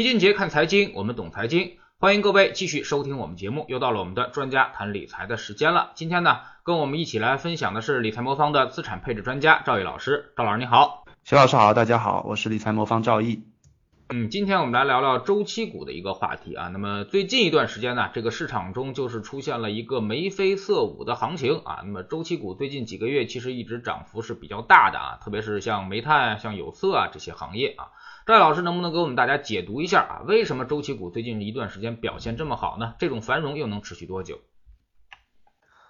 李俊杰看财经，我们懂财经，欢迎各位继续收听我们节目。又到了我们的专家谈理财的时间了。今天呢，跟我们一起来分享的是理财魔方的资产配置专家赵毅老师。赵老师你好，徐老师好，大家好，我是理财魔方赵毅。嗯，今天我们来聊聊周期股的一个话题啊。那么最近一段时间呢，这个市场中就是出现了一个眉飞色舞的行情啊。那么周期股最近几个月其实一直涨幅是比较大的啊，特别是像煤炭、像有色啊这些行业啊。赵老师能不能给我们大家解读一下啊？为什么周期股最近一段时间表现这么好呢？这种繁荣又能持续多久？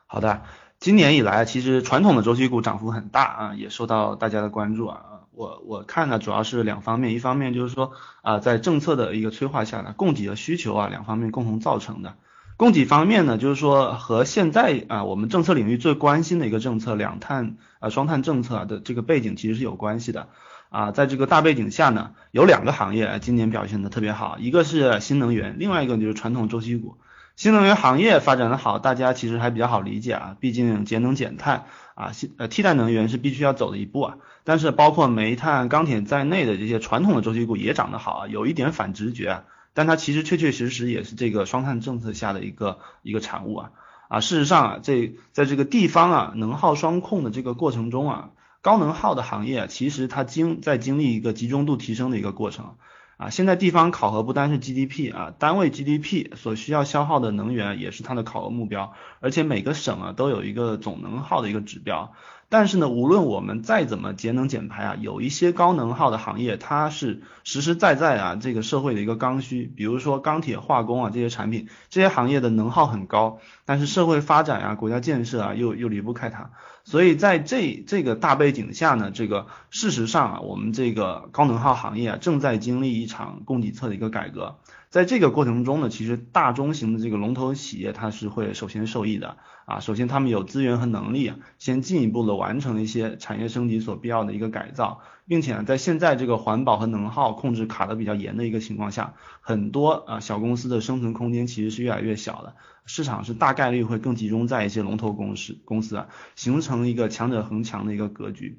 好的，今年以来其实传统的周期股涨幅很大啊，也受到大家的关注啊。我我看呢主要是两方面，一方面就是说啊，在政策的一个催化下呢，供给和需求啊两方面共同造成的。供给方面呢，就是说和现在啊我们政策领域最关心的一个政策两碳啊双碳政策的这个背景其实是有关系的。啊，在这个大背景下呢，有两个行业今年表现的特别好，一个是新能源，另外一个就是传统周期股。新能源行业发展的好，大家其实还比较好理解啊，毕竟节能减碳啊，新呃替代能源是必须要走的一步啊。但是包括煤炭、钢铁在内的这些传统的周期股也涨得好啊，有一点反直觉，啊但它其实确确实实也是这个双碳政策下的一个一个产物啊啊，事实上啊，这在这个地方啊能耗双控的这个过程中啊。高能耗的行业，其实它经在经历一个集中度提升的一个过程啊。现在地方考核不单是 GDP 啊，单位 GDP 所需要消耗的能源也是它的考核目标，而且每个省啊都有一个总能耗的一个指标。但是呢，无论我们再怎么节能减排啊，有一些高能耗的行业，它是实实在在啊这个社会的一个刚需，比如说钢铁、化工啊这些产品，这些行业的能耗很高，但是社会发展啊、国家建设啊又又离不开它。所以在这这个大背景下呢，这个事实上啊，我们这个高能耗行业啊正在经历一场供给侧的一个改革。在这个过程中呢，其实大中型的这个龙头企业它是会首先受益的啊。首先他们有资源和能力啊，先进一步的完成一些产业升级所必要的一个改造，并且呢，在现在这个环保和能耗控制卡的比较严的一个情况下，很多啊小公司的生存空间其实是越来越小的，市场是大概率会更集中在一些龙头公司公司啊，形成一个强者恒强的一个格局。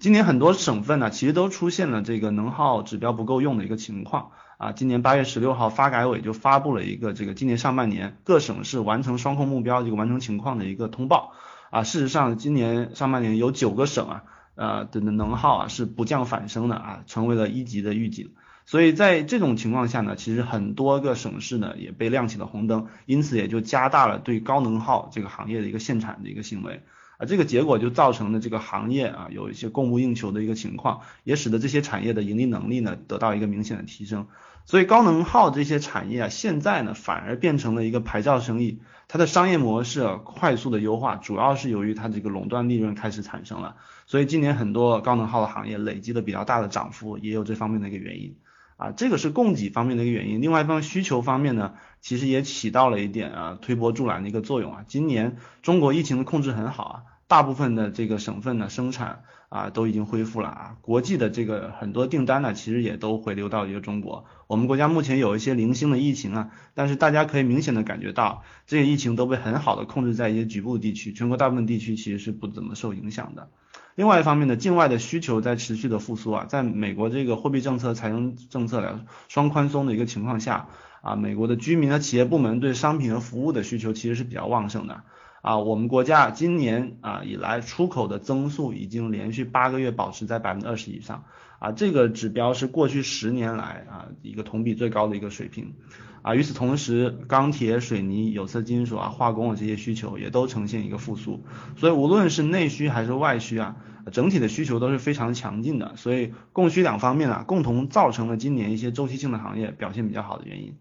今年很多省份呢，其实都出现了这个能耗指标不够用的一个情况。啊，今年八月十六号，发改委就发布了一个这个今年上半年各省市完成双控目标这个完成情况的一个通报。啊，事实上，今年上半年有九个省啊，呃的能耗啊是不降反升的啊，成为了一级的预警。所以在这种情况下呢，其实很多个省市呢也被亮起了红灯，因此也就加大了对高能耗这个行业的一个限产的一个行为。啊，这个结果就造成了这个行业啊有一些供不应求的一个情况，也使得这些产业的盈利能力呢得到一个明显的提升。所以高能耗这些产业啊，现在呢反而变成了一个牌照生意，它的商业模式快速的优化，主要是由于它这个垄断利润开始产生了。所以今年很多高能耗的行业累积了比较大的涨幅，也有这方面的一个原因。啊，这个是供给方面的一个原因。另外一方需求方面呢，其实也起到了一点啊推波助澜的一个作用啊。今年中国疫情的控制很好啊，大部分的这个省份呢生产。啊，都已经恢复了啊！国际的这个很多订单呢，其实也都回流到一个中国。我们国家目前有一些零星的疫情啊，但是大家可以明显的感觉到，这些疫情都被很好的控制在一些局部地区，全国大部分地区其实是不怎么受影响的。另外一方面呢，境外的需求在持续的复苏啊，在美国这个货币政策、财政政策来双宽松的一个情况下啊，美国的居民和企业部门对商品和服务的需求其实是比较旺盛的。啊，我们国家今年啊以来出口的增速已经连续八个月保持在百分之二十以上，啊，这个指标是过去十年来啊一个同比最高的一个水平，啊，与此同时，钢铁、水泥、有色金属啊、化工啊这些需求也都呈现一个复苏，所以无论是内需还是外需啊，整体的需求都是非常强劲的，所以供需两方面啊共同造成了今年一些周期性的行业表现比较好的原因。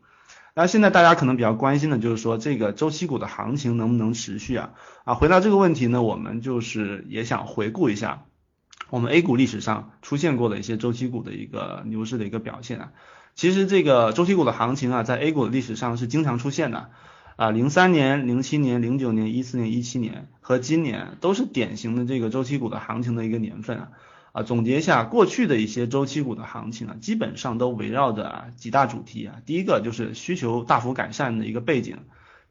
那现在大家可能比较关心的就是说这个周期股的行情能不能持续啊？啊，回答这个问题呢，我们就是也想回顾一下我们 A 股历史上出现过的一些周期股的一个牛市的一个表现啊。其实这个周期股的行情啊，在 A 股的历史上是经常出现的啊，零三年、零七年、零九年、一四年、一七年和今年都是典型的这个周期股的行情的一个年份啊。啊，总结一下过去的一些周期股的行情啊，基本上都围绕着啊几大主题啊。第一个就是需求大幅改善的一个背景，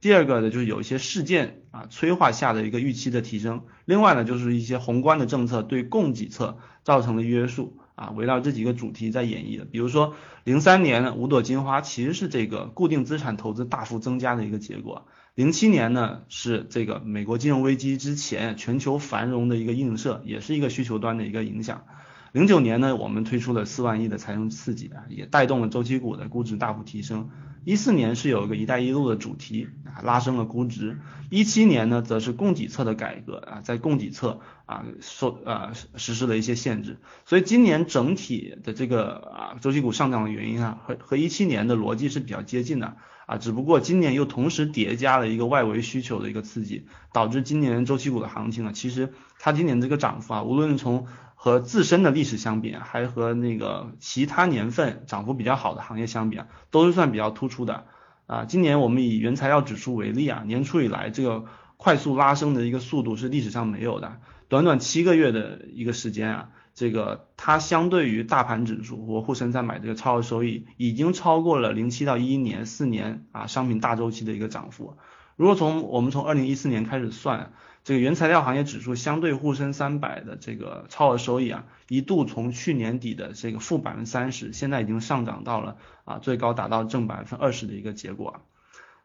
第二个呢就是有一些事件啊催化下的一个预期的提升，另外呢就是一些宏观的政策对供给侧造成的约束啊，围绕这几个主题在演绎的。比如说，零三年五朵金花其实是这个固定资产投资大幅增加的一个结果。零七年呢是这个美国金融危机之前全球繁荣的一个映射，也是一个需求端的一个影响。零九年呢，我们推出了四万亿的财政刺激啊，也带动了周期股的估值大幅提升。一四年是有一个“一带一路”的主题啊，拉升了估值。一七年呢，则是供给侧的改革啊，在供给侧啊受啊实施了一些限制。所以今年整体的这个啊周期股上涨的原因啊，和和一七年的逻辑是比较接近的啊，只不过今年又同时叠加了一个外围需求的一个刺激，导致今年周期股的行情呢，其实它今年这个涨幅啊，无论从和自身的历史相比，还和那个其他年份涨幅比较好的行业相比啊，都是算比较突出的啊。今年我们以原材料指数为例啊，年初以来这个快速拉升的一个速度是历史上没有的，短短七个月的一个时间啊，这个它相对于大盘指数或沪深三百这个超额收益，已经超过了零七到一一年四年啊商品大周期的一个涨幅。如果从我们从二零一四年开始算。这个原材料行业指数相对沪深三百的这个超额收益啊，一度从去年底的这个负百分之三十，现在已经上涨到了啊最高达到正百分之二十的一个结果。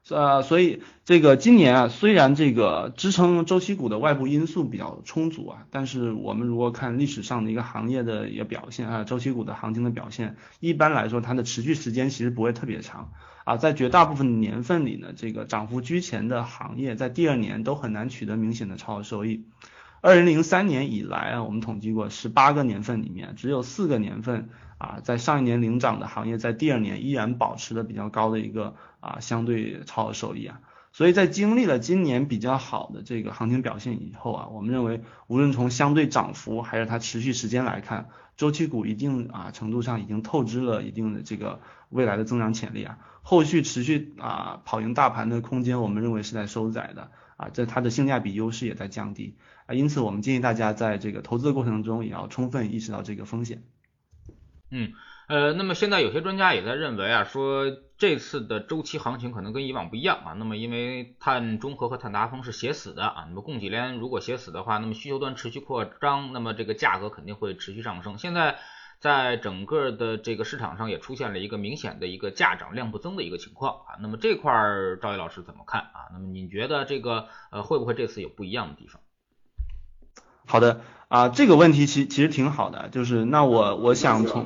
呃，所以这个今年啊，虽然这个支撑周期股的外部因素比较充足啊，但是我们如果看历史上的一个行业的一个表现啊，周期股的行情的表现，一般来说它的持续时间其实不会特别长啊，在绝大部分年份里呢，这个涨幅居前的行业在第二年都很难取得明显的超额收益。二零零三年以来啊，我们统计过十八个年份里面，只有四个年份啊，在上一年领涨的行业，在第二年依然保持了比较高的一个啊相对超额收益啊。所以在经历了今年比较好的这个行情表现以后啊，我们认为无论从相对涨幅还是它持续时间来看，周期股一定啊程度上已经透支了一定的这个未来的增长潜力啊，后续持续啊跑赢大盘的空间，我们认为是在收窄的啊，这它的性价比优势也在降低啊。因此，我们建议大家在这个投资的过程中，也要充分意识到这个风险。嗯，呃，那么现在有些专家也在认为啊，说这次的周期行情可能跟以往不一样啊。那么因为碳中和和碳达峰是写死的啊，那么供给链如果写死的话，那么需求端持续扩张，那么这个价格肯定会持续上升。现在在整个的这个市场上也出现了一个明显的一个价涨量不增的一个情况啊。那么这块儿赵毅老师怎么看啊？那么你觉得这个呃会不会这次有不一样的地方？好的啊，这个问题其其实挺好的，就是那我我想从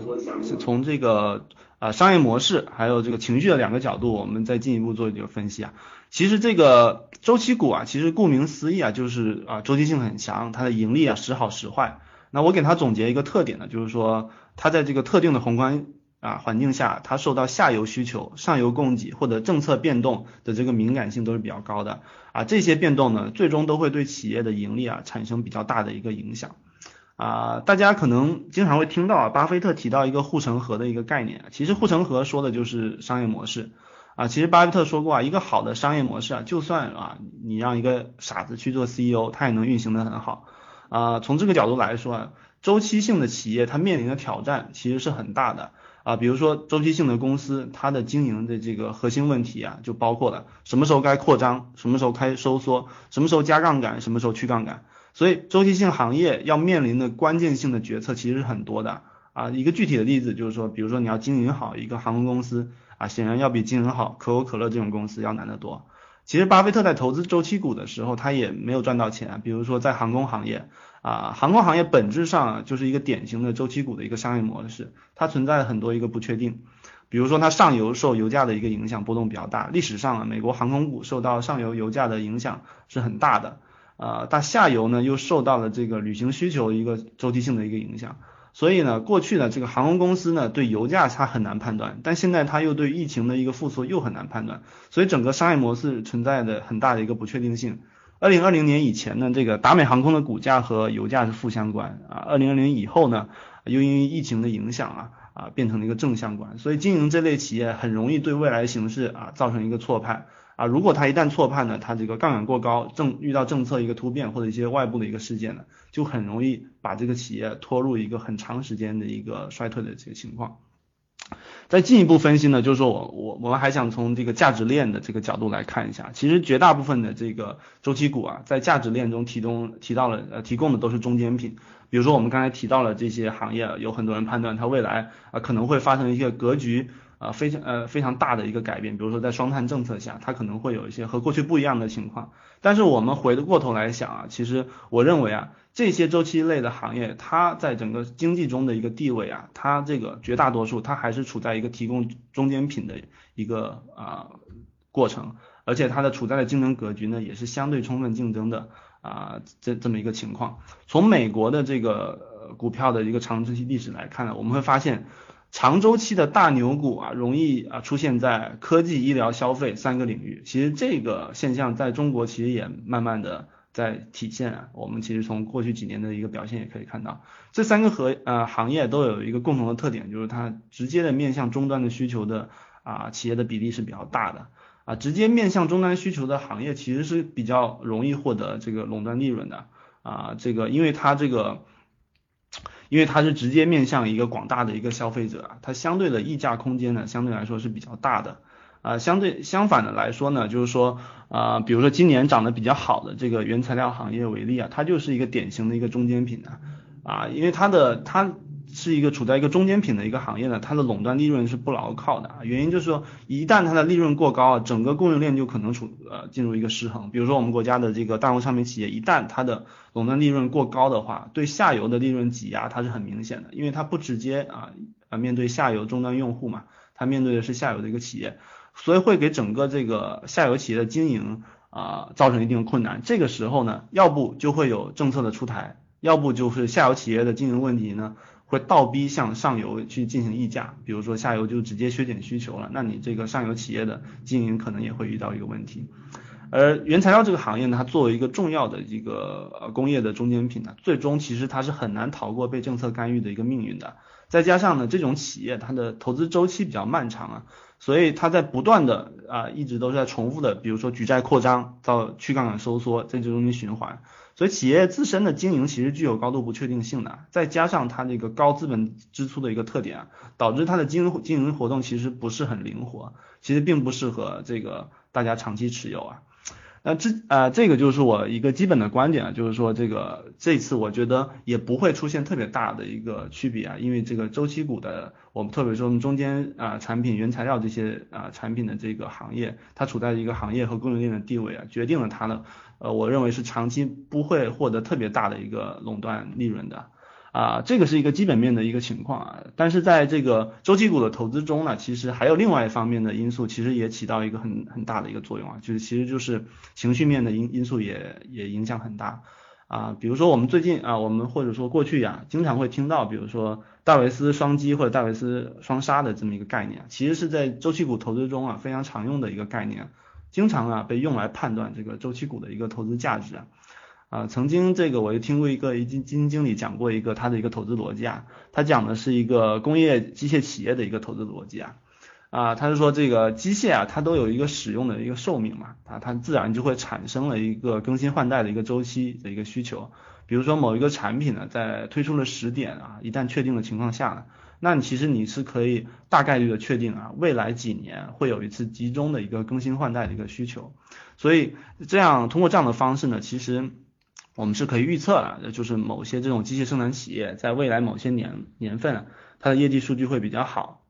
从这个啊商业模式还有这个情绪的两个角度，我们再进一步做一个分析啊。其实这个周期股啊，其实顾名思义啊，就是啊周期性很强，它的盈利啊时好时坏。那我给它总结一个特点呢，就是说它在这个特定的宏观。啊，环境下它受到下游需求、上游供给或者政策变动的这个敏感性都是比较高的啊，这些变动呢，最终都会对企业的盈利啊产生比较大的一个影响啊。大家可能经常会听到啊，巴菲特提到一个护城河的一个概念，其实护城河说的就是商业模式啊。其实巴菲特说过啊，一个好的商业模式啊，就算啊你让一个傻子去做 CEO，他也能运行的很好啊。从这个角度来说啊，周期性的企业它面临的挑战其实是很大的。啊，比如说周期性的公司，它的经营的这个核心问题啊，就包括了什么时候该扩张，什么时候该收缩，什么时候加杠杆，什么时候去杠杆。所以周期性行业要面临的关键性的决策其实是很多的啊。一个具体的例子就是说，比如说你要经营好一个航空公司啊，显然要比经营好可口可乐这种公司要难得多。其实巴菲特在投资周期股的时候，他也没有赚到钱。比如说在航空行业啊，航空行业本质上就是一个典型的周期股的一个商业模式，它存在很多一个不确定。比如说它上游受油价的一个影响波动比较大，历史上啊美国航空股受到上游油价的影响是很大的啊，但下游呢又受到了这个旅行需求一个周期性的一个影响。所以呢，过去呢，这个航空公司呢对油价它很难判断，但现在它又对疫情的一个复苏又很难判断，所以整个商业模式存在的很大的一个不确定性。二零二零年以前呢，这个达美航空的股价和油价是负相关啊，二零二零以后呢，又因为疫情的影响啊啊变成了一个正相关，所以经营这类企业很容易对未来形势啊造成一个错判。啊，如果它一旦错判呢，它这个杠杆过高，政遇到政策一个突变或者一些外部的一个事件呢，就很容易把这个企业拖入一个很长时间的一个衰退的这个情况。再进一步分析呢，就是说我我我们还想从这个价值链的这个角度来看一下，其实绝大部分的这个周期股啊，在价值链中提供提到了呃提供的都是中间品，比如说我们刚才提到了这些行业，有很多人判断它未来啊可能会发生一些格局。啊，非常呃非常大的一个改变，比如说在双碳政策下，它可能会有一些和过去不一样的情况。但是我们回过头来想啊，其实我认为啊，这些周期类的行业，它在整个经济中的一个地位啊，它这个绝大多数它还是处在一个提供中间品的一个啊过程，而且它的处在的竞争格局呢，也是相对充分竞争的啊这这么一个情况。从美国的这个股票的一个长周期历史来看呢，我们会发现。长周期的大牛股啊，容易啊出现在科技、医疗、消费三个领域。其实这个现象在中国其实也慢慢的在体现啊。我们其实从过去几年的一个表现也可以看到，这三个和呃行业都有一个共同的特点，就是它直接的面向终端的需求的啊企业的比例是比较大的啊。直接面向终端需求的行业其实是比较容易获得这个垄断利润的啊。这个因为它这个。因为它是直接面向一个广大的一个消费者啊，它相对的溢价空间呢，相对来说是比较大的啊。相对相反的来说呢，就是说啊，比如说今年涨得比较好的这个原材料行业为例啊，它就是一个典型的一个中间品啊啊，因为它的它。是一个处在一个中间品的一个行业呢，它的垄断利润是不牢靠的啊。原因就是说，一旦它的利润过高啊，整个供应链就可能处呃进入一个失衡。比如说我们国家的这个大宗商品企业，一旦它的垄断利润过高的话，对下游的利润挤压它是很明显的，因为它不直接啊啊面对下游终端用户嘛，它面对的是下游的一个企业，所以会给整个这个下游企业的经营啊造成一定的困难。这个时候呢，要不就会有政策的出台，要不就是下游企业的经营问题呢。会倒逼向上游去进行溢价，比如说下游就直接削减需求了，那你这个上游企业的经营可能也会遇到一个问题。而原材料这个行业呢，它作为一个重要的一个工业的中间品呢，最终其实它是很难逃过被政策干预的一个命运的。再加上呢，这种企业它的投资周期比较漫长啊，所以它在不断的啊一直都是在重复的，比如说举债扩张到去杠杆收缩在这中间循环。所以企业自身的经营其实具有高度不确定性的，再加上它这个高资本支出的一个特点，导致它的经营经营活动其实不是很灵活，其实并不适合这个大家长期持有啊。那这啊，这个就是我一个基本的观点啊，就是说这个这次我觉得也不会出现特别大的一个区别啊，因为这个周期股的，我们特别说中间啊产品原材料这些啊产品的这个行业，它处在一个行业和供应链的地位啊，决定了它的呃，我认为是长期不会获得特别大的一个垄断利润的。啊，这个是一个基本面的一个情况啊，但是在这个周期股的投资中呢，其实还有另外一方面的因素，其实也起到一个很很大的一个作用啊，就是其实就是情绪面的因因素也也影响很大。啊，比如说我们最近啊，我们或者说过去呀，经常会听到，比如说戴维斯双击或者戴维斯双杀的这么一个概念，其实是在周期股投资中啊非常常用的一个概念，经常啊被用来判断这个周期股的一个投资价值啊。啊，曾经这个我就听过一个基金基金经理讲过一个他的一个投资逻辑啊，他讲的是一个工业机械企业的一个投资逻辑啊，啊，他是说这个机械啊，它都有一个使用的一个寿命嘛，啊，它自然就会产生了一个更新换代的一个周期的一个需求，比如说某一个产品呢，在推出了时点啊，一旦确定的情况下呢，那你其实你是可以大概率的确定啊，未来几年会有一次集中的一个更新换代的一个需求，所以这样通过这样的方式呢，其实。我们是可以预测的，就是某些这种机械生产企业在未来某些年年份，它的业绩数据会比较好，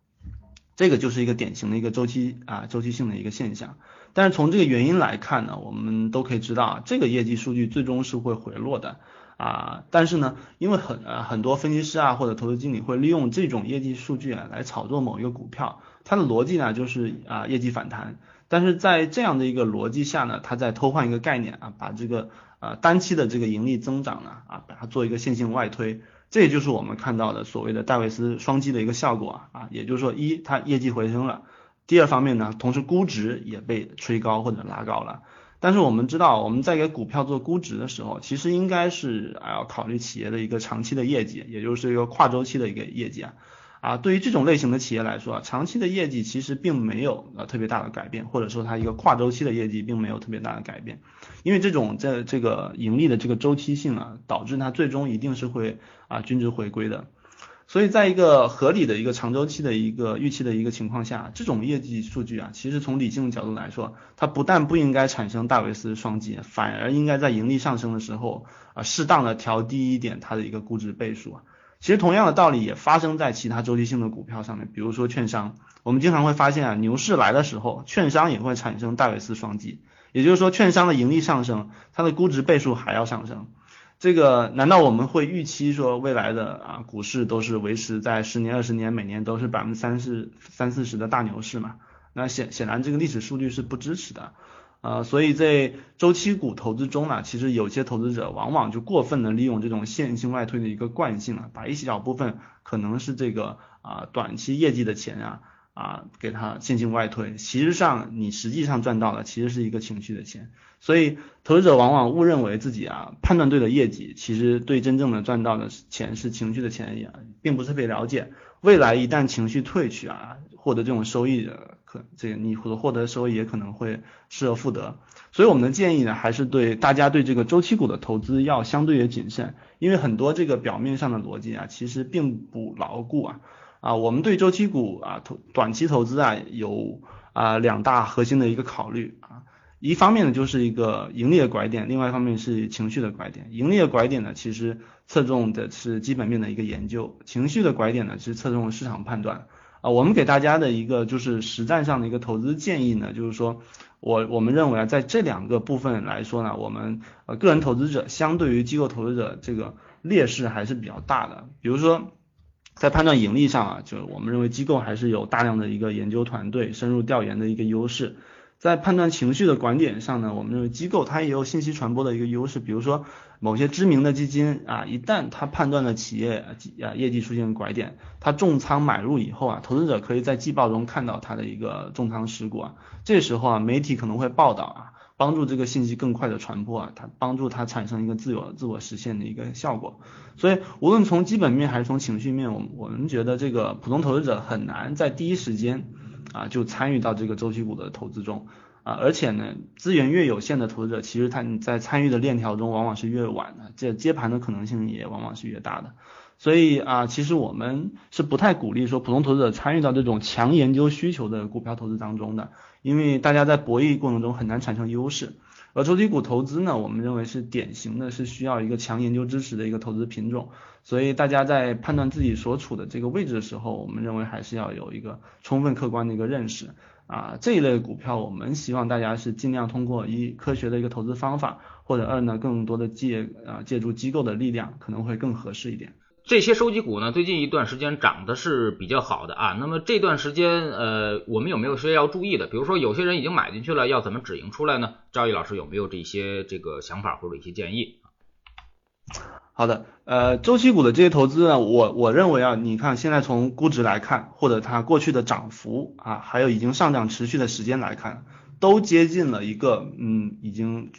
这个就是一个典型的一个周期啊周期性的一个现象。但是从这个原因来看呢，我们都可以知道，这个业绩数据最终是会回落的啊。但是呢，因为很呃很多分析师啊或者投资经理会利用这种业绩数据啊来炒作某一个股票，它的逻辑呢就是啊业绩反弹。但是在这样的一个逻辑下呢，他在偷换一个概念啊，把这个呃单期的这个盈利增长呢啊，把它做一个线性外推，这也就是我们看到的所谓的戴维斯双击的一个效果啊，也就是说一它业绩回升了，第二方面呢，同时估值也被吹高或者拉高了。但是我们知道我们在给股票做估值的时候，其实应该是啊要考虑企业的一个长期的业绩，也就是一个跨周期的一个业绩啊。啊，对于这种类型的企业来说啊，长期的业绩其实并没有呃特别大的改变，或者说它一个跨周期的业绩并没有特别大的改变，因为这种在这个盈利的这个周期性啊，导致它最终一定是会啊均值回归的。所以在一个合理的一个长周期的一个预期的一个情况下，这种业绩数据啊，其实从理性的角度来说，它不但不应该产生戴维斯双击，反而应该在盈利上升的时候啊，适当的调低一点它的一个估值倍数啊。其实同样的道理也发生在其他周期性的股票上面，比如说券商，我们经常会发现啊，牛市来的时候，券商也会产生戴维斯双击，也就是说，券商的盈利上升，它的估值倍数还要上升。这个难道我们会预期说未来的啊股市都是维持在十年、二十年每年都是百分之三四三四十的大牛市吗？那显显然这个历史数据是不支持的，呃，所以在周期股投资中呢，其实有些投资者往往就过分的利用这种线性外推的一个惯性啊，把一小部分可能是这个啊短期业绩的钱啊。啊，给它进行外推，其实上你实际上赚到的其实是一个情绪的钱，所以投资者往往误认为自己啊判断对了业绩，其实对真正的赚到的钱是情绪的钱也并不是特别了解。未来一旦情绪退去啊，获得这种收益的这个你所获得收益也可能会失而复得。所以我们的建议呢，还是对大家对这个周期股的投资要相对的谨慎，因为很多这个表面上的逻辑啊，其实并不牢固啊。啊，我们对周期股啊投短期投资啊有啊两大核心的一个考虑啊，一方面呢就是一个盈利的拐点，另外一方面是情绪的拐点。盈利的拐点呢，其实侧重的是基本面的一个研究；情绪的拐点呢，其实侧重市场判断。啊，我们给大家的一个就是实战上的一个投资建议呢，就是说我我们认为啊，在这两个部分来说呢，我们呃个人投资者相对于机构投资者这个劣势还是比较大的，比如说。在判断盈利上啊，就是我们认为机构还是有大量的一个研究团队深入调研的一个优势。在判断情绪的观点上呢，我们认为机构它也有信息传播的一个优势。比如说某些知名的基金啊，一旦它判断了企业啊业绩出现拐点，它重仓买入以后啊，投资者可以在季报中看到它的一个重仓持股啊。这时候啊，媒体可能会报道啊。帮助这个信息更快的传播啊，它帮助它产生一个自我自我实现的一个效果。所以无论从基本面还是从情绪面，我我们觉得这个普通投资者很难在第一时间啊就参与到这个周期股的投资中啊，而且呢，资源越有限的投资者，其实他你在参与的链条中往往是越晚的，这接盘的可能性也往往是越大的。所以啊，其实我们是不太鼓励说普通投资者参与到这种强研究需求的股票投资当中的。因为大家在博弈过程中很难产生优势，而周期股投资呢，我们认为是典型的是需要一个强研究支持的一个投资品种，所以大家在判断自己所处的这个位置的时候，我们认为还是要有一个充分客观的一个认识啊，这一类股票我们希望大家是尽量通过一科学的一个投资方法，或者二呢更多的借啊借助机构的力量，可能会更合适一点。这些收集股呢，最近一段时间涨的是比较好的啊。那么这段时间，呃，我们有没有些要注意的？比如说，有些人已经买进去了，要怎么止盈出来呢？赵毅老师有没有这些这个想法或者一些建议？好的，呃，周期股的这些投资呢，我我认为啊，你看现在从估值来看，或者它过去的涨幅啊，还有已经上涨持续的时间来看，都接近了一个嗯，已经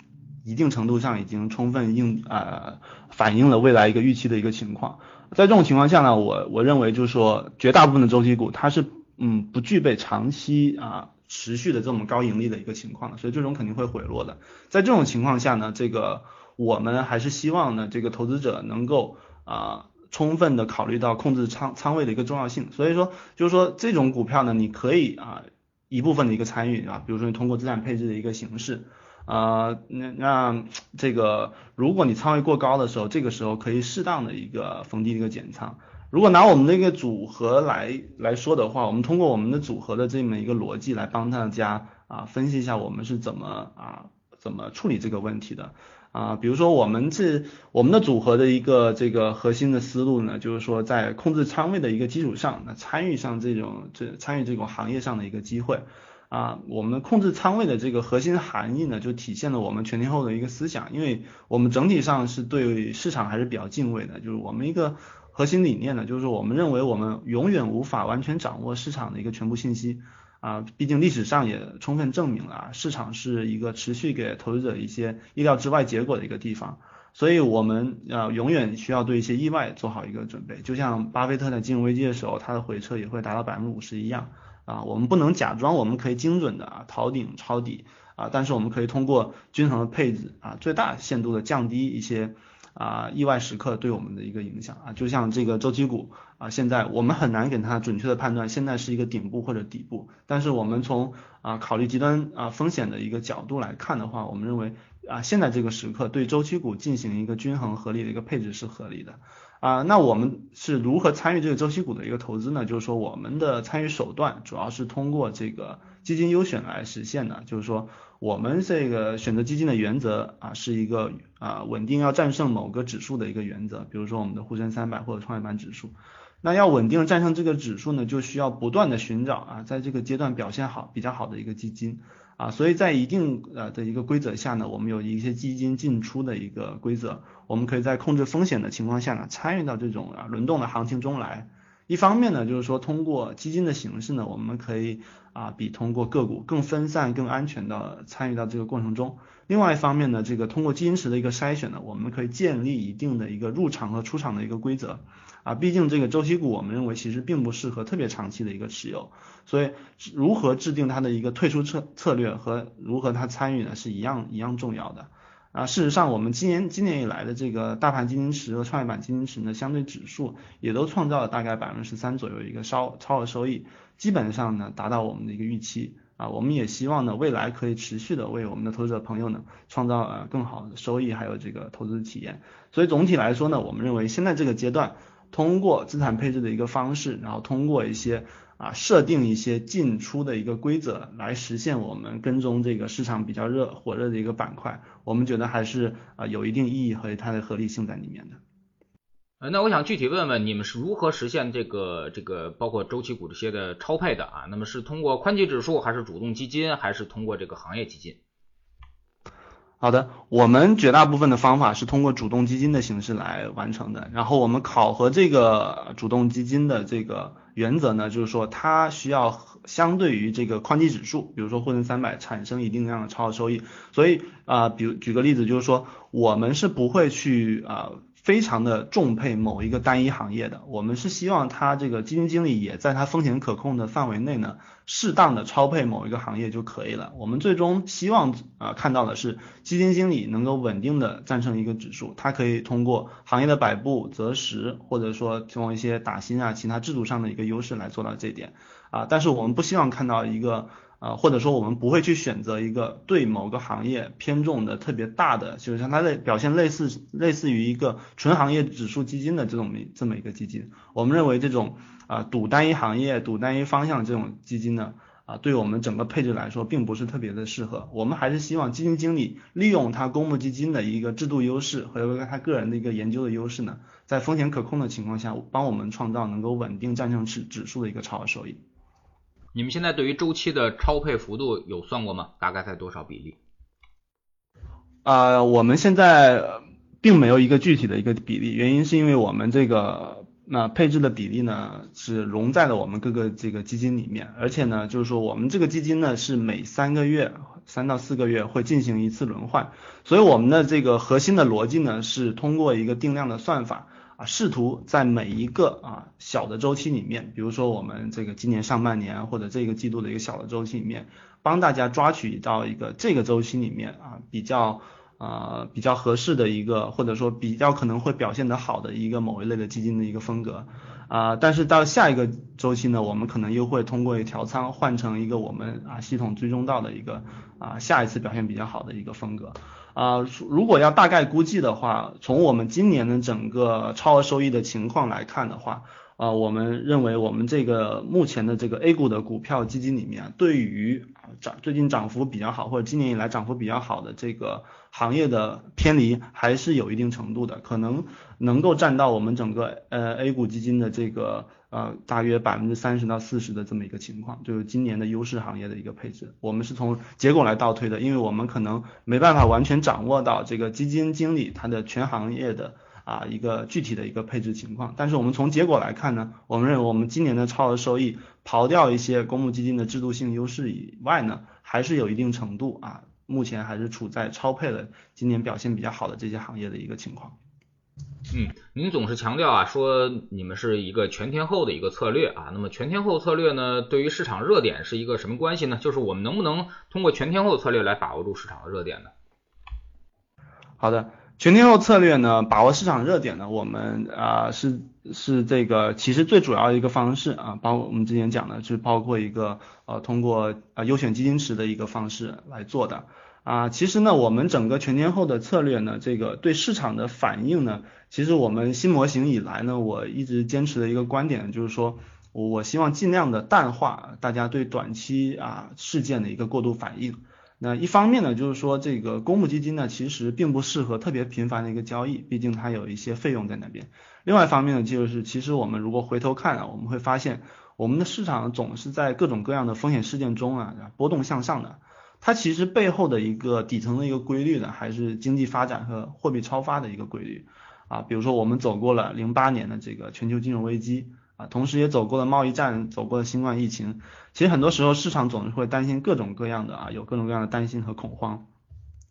一定程度上已经充分应啊反映了未来一个预期的一个情况。在这种情况下呢，我我认为就是说，绝大部分的周期股它是嗯不具备长期啊持续的这么高盈利的一个情况的，所以最终肯定会回落的。在这种情况下呢，这个我们还是希望呢，这个投资者能够啊充分的考虑到控制仓仓位的一个重要性。所以说就是说这种股票呢，你可以啊一部分的一个参与啊，比如说你通过资产配置的一个形式。啊，那那这个，如果你仓位过高的时候，这个时候可以适当的一个逢低一个减仓。如果拿我们那个组合来来说的话，我们通过我们的组合的这么一个逻辑来帮大家啊分析一下我们是怎么啊怎么处理这个问题的啊。比如说我们这我们的组合的一个这个核心的思路呢，就是说在控制仓位的一个基础上，那参与上这种这参与这种行业上的一个机会。啊，我们控制仓位的这个核心含义呢，就体现了我们全天候的一个思想，因为我们整体上是对市场还是比较敬畏的，就是我们一个核心理念呢，就是我们认为我们永远无法完全掌握市场的一个全部信息。啊，毕竟历史上也充分证明了啊市场是一个持续给投资者一些意料之外结果的一个地方，所以我们啊永远需要对一些意外做好一个准备，就像巴菲特在金融危机的时候，他的回撤也会达到百分之五十一样。啊，我们不能假装我们可以精准的啊逃顶抄底啊，但是我们可以通过均衡的配置啊，最大限度的降低一些啊意外时刻对我们的一个影响啊，就像这个周期股啊，现在我们很难给它准确的判断现在是一个顶部或者底部，但是我们从啊考虑极端啊风险的一个角度来看的话，我们认为啊现在这个时刻对周期股进行一个均衡合理的一个配置是合理的。啊，那我们是如何参与这个周期股的一个投资呢？就是说，我们的参与手段主要是通过这个基金优选来实现的。就是说，我们这个选择基金的原则啊，是一个啊稳定要战胜某个指数的一个原则。比如说我们的沪深三百或者创业板指数，那要稳定战胜这个指数呢，就需要不断的寻找啊，在这个阶段表现好、比较好的一个基金。啊，所以在一定呃的一个规则下呢，我们有一些基金进出的一个规则，我们可以在控制风险的情况下呢，参与到这种啊轮动的行情中来。一方面呢，就是说通过基金的形式呢，我们可以啊比通过个股更分散、更安全的参与到这个过程中。另外一方面呢，这个通过基金池的一个筛选呢，我们可以建立一定的一个入场和出场的一个规则。啊，毕竟这个周期股，我们认为其实并不适合特别长期的一个持有，所以如何制定它的一个退出策策略和如何它参与呢，是一样一样重要的。啊，事实上我们今年今年以来的这个大盘基金池和创业板基金池呢，相对指数也都创造了大概百分之十三左右一个超超额收益，基本上呢达到我们的一个预期。啊，我们也希望呢未来可以持续的为我们的投资者朋友呢创造呃更好的收益，还有这个投资体验。所以总体来说呢，我们认为现在这个阶段。通过资产配置的一个方式，然后通过一些啊设定一些进出的一个规则，来实现我们跟踪这个市场比较热火热的一个板块，我们觉得还是啊有一定意义和它的合理性在里面的。呃，那我想具体问问你们是如何实现这个这个包括周期股这些的超配的啊？那么是通过宽基指数，还是主动基金，还是通过这个行业基金？好的，我们绝大部分的方法是通过主动基金的形式来完成的。然后我们考核这个主动基金的这个原则呢，就是说它需要相对于这个宽基指数，比如说沪深三百产生一定量的超额收益。所以啊，比如举个例子，就是说我们是不会去啊。非常的重配某一个单一行业的，我们是希望他这个基金经理也在他风险可控的范围内呢，适当的超配某一个行业就可以了。我们最终希望啊看到的是基金经理能够稳定的战胜一个指数，他可以通过行业的摆布择时，或者说通过一些打新啊其他制度上的一个优势来做到这一点啊，但是我们不希望看到一个。啊，或者说我们不会去选择一个对某个行业偏重的特别大的，就是像它类表现类似类似于一个纯行业指数基金的这种这么一个基金。我们认为这种啊赌单一行业、赌单一方向这种基金呢，啊对我们整个配置来说并不是特别的适合。我们还是希望基金经理利用他公募基金的一个制度优势和他个人的一个研究的优势呢，在风险可控的情况下，帮我们创造能够稳定战胜指指数的一个超额收益。你们现在对于周期的超配幅度有算过吗？大概在多少比例？啊，我们现在并没有一个具体的一个比例，原因是因为我们这个那配置的比例呢是融在了我们各个这个基金里面，而且呢就是说我们这个基金呢是每三个月三到四个月会进行一次轮换，所以我们的这个核心的逻辑呢是通过一个定量的算法。啊，试图在每一个啊小的周期里面，比如说我们这个今年上半年或者这个季度的一个小的周期里面，帮大家抓取到一个这个周期里面啊比较呃比较合适的一个或者说比较可能会表现得好的一个某一类的基金的一个风格啊，但是到下一个周期呢，我们可能又会通过调仓换成一个我们啊系统追踪到的一个啊下一次表现比较好的一个风格。啊，如果要大概估计的话，从我们今年的整个超额收益的情况来看的话，啊，我们认为我们这个目前的这个 A 股的股票基金里面，对于涨最近涨幅比较好或者今年以来涨幅比较好的这个行业的偏离还是有一定程度的，可能能够占到我们整个呃 A 股基金的这个。呃，大约百分之三十到四十的这么一个情况，就是今年的优势行业的一个配置。我们是从结果来倒推的，因为我们可能没办法完全掌握到这个基金经理他的全行业的啊一个具体的一个配置情况。但是我们从结果来看呢，我们认为我们今年的超额收益，刨掉一些公募基金的制度性优势以外呢，还是有一定程度啊，目前还是处在超配了今年表现比较好的这些行业的一个情况。嗯，您总是强调啊，说你们是一个全天候的一个策略啊。那么全天候策略呢，对于市场热点是一个什么关系呢？就是我们能不能通过全天候策略来把握住市场的热点呢？好的，全天候策略呢，把握市场热点呢，我们啊是是这个其实最主要的一个方式啊，包括我们之前讲的，是包括一个呃通过啊优选基金池的一个方式来做的啊。其实呢，我们整个全天候的策略呢，这个对市场的反应呢，其实我们新模型以来呢，我一直坚持的一个观点就是说，我我希望尽量的淡化大家对短期啊事件的一个过度反应。那一方面呢，就是说这个公募基金呢，其实并不适合特别频繁的一个交易，毕竟它有一些费用在那边。另外一方面呢，就是其实我们如果回头看啊，我们会发现我们的市场总是在各种各样的风险事件中啊波动向上的。它其实背后的一个底层的一个规律呢，还是经济发展和货币超发的一个规律啊。比如说我们走过了零八年的这个全球金融危机。啊，同时也走过了贸易战，走过了新冠疫情。其实很多时候市场总是会担心各种各样的啊，有各种各样的担心和恐慌。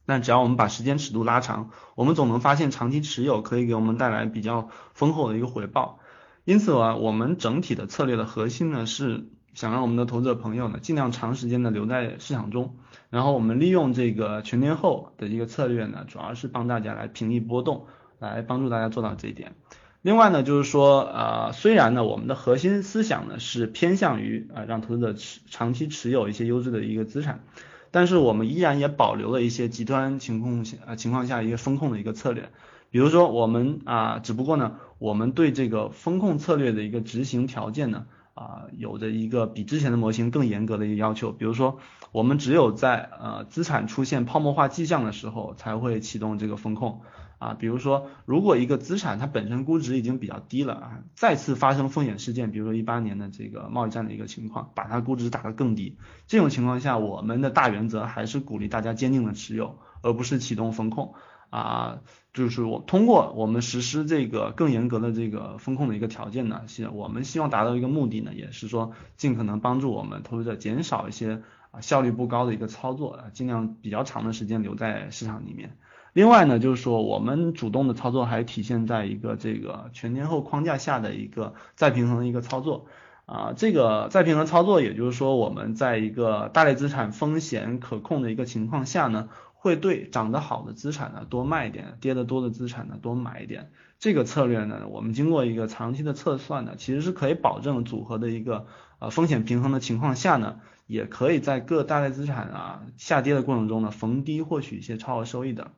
但只要我们把时间尺度拉长，我们总能发现长期持有可以给我们带来比较丰厚的一个回报。因此啊，我们整体的策略的核心呢是想让我们的投资者朋友呢尽量长时间的留在市场中。然后我们利用这个全天候的一个策略呢，主要是帮大家来平抑波动，来帮助大家做到这一点。另外呢，就是说，呃，虽然呢，我们的核心思想呢是偏向于啊让投资者持长期持有一些优质的一个资产，但是我们依然也保留了一些极端情况下啊情况下一个风控的一个策略，比如说我们啊，只不过呢，我们对这个风控策略的一个执行条件呢啊有着一个比之前的模型更严格的一个要求，比如说我们只有在呃资产出现泡沫化迹象的时候才会启动这个风控。啊，比如说，如果一个资产它本身估值已经比较低了啊，再次发生风险事件，比如说一八年的这个贸易战的一个情况，把它估值打得更低，这种情况下，我们的大原则还是鼓励大家坚定的持有，而不是启动风控啊，就是我通过我们实施这个更严格的这个风控的一个条件呢，希我们希望达到一个目的呢，也是说尽可能帮助我们投资者减少一些啊效率不高的一个操作，尽量比较长的时间留在市场里面。另外呢，就是说我们主动的操作还体现在一个这个全天候框架下的一个再平衡的一个操作啊，这个再平衡操作，也就是说我们在一个大类资产风险可控的一个情况下呢，会对涨得好的资产呢多卖一点，跌得多的资产呢多买一点。这个策略呢，我们经过一个长期的测算呢，其实是可以保证组合的一个呃风险平衡的情况下呢，也可以在各大类资产啊下跌的过程中呢逢低获取一些超额收益的。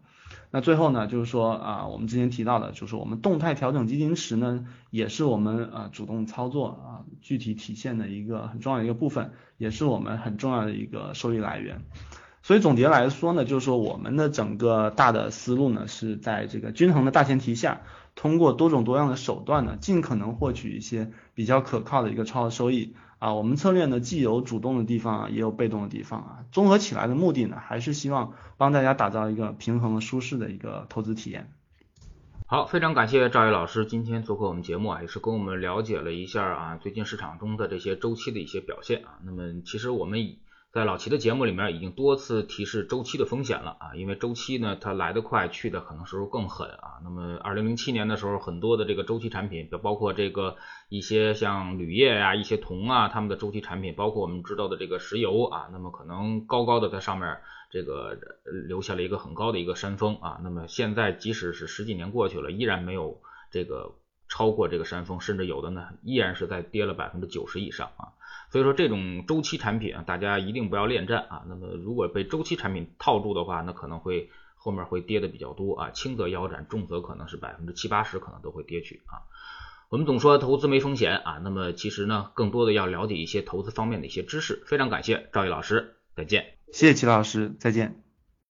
那最后呢，就是说啊，我们之前提到的，就是我们动态调整基金池呢，也是我们啊主动操作啊具体体现的一个很重要的一个部分，也是我们很重要的一个收益来源。所以总结来说呢，就是说我们的整个大的思路呢，是在这个均衡的大前提下，通过多种多样的手段呢，尽可能获取一些比较可靠的一个超额收益。啊，我们策略呢既有主动的地方啊，也有被动的地方啊，综合起来的目的呢，还是希望帮大家打造一个平衡舒适的一个投资体验。好，非常感谢赵毅老师今天做客我们节目啊，也是跟我们了解了一下啊最近市场中的这些周期的一些表现啊。那么其实我们以在老齐的节目里面已经多次提示周期的风险了啊，因为周期呢它来得快，去的可能时候更狠啊。那么二零零七年的时候，很多的这个周期产品，包括这个一些像铝业呀、一些铜啊，他们的周期产品，包括我们知道的这个石油啊，那么可能高高的在上面这个留下了一个很高的一个山峰啊。那么现在即使是十几年过去了，依然没有这个超过这个山峰，甚至有的呢依然是在跌了百分之九十以上啊。所以说这种周期产品啊，大家一定不要恋战啊。那么如果被周期产品套住的话，那可能会后面会跌的比较多啊，轻则腰斩，重则可能是百分之七八十可能都会跌去啊。我们总说投资没风险啊，那么其实呢，更多的要了解一些投资方面的一些知识。非常感谢赵毅老师，再见。谢谢齐老师，再见。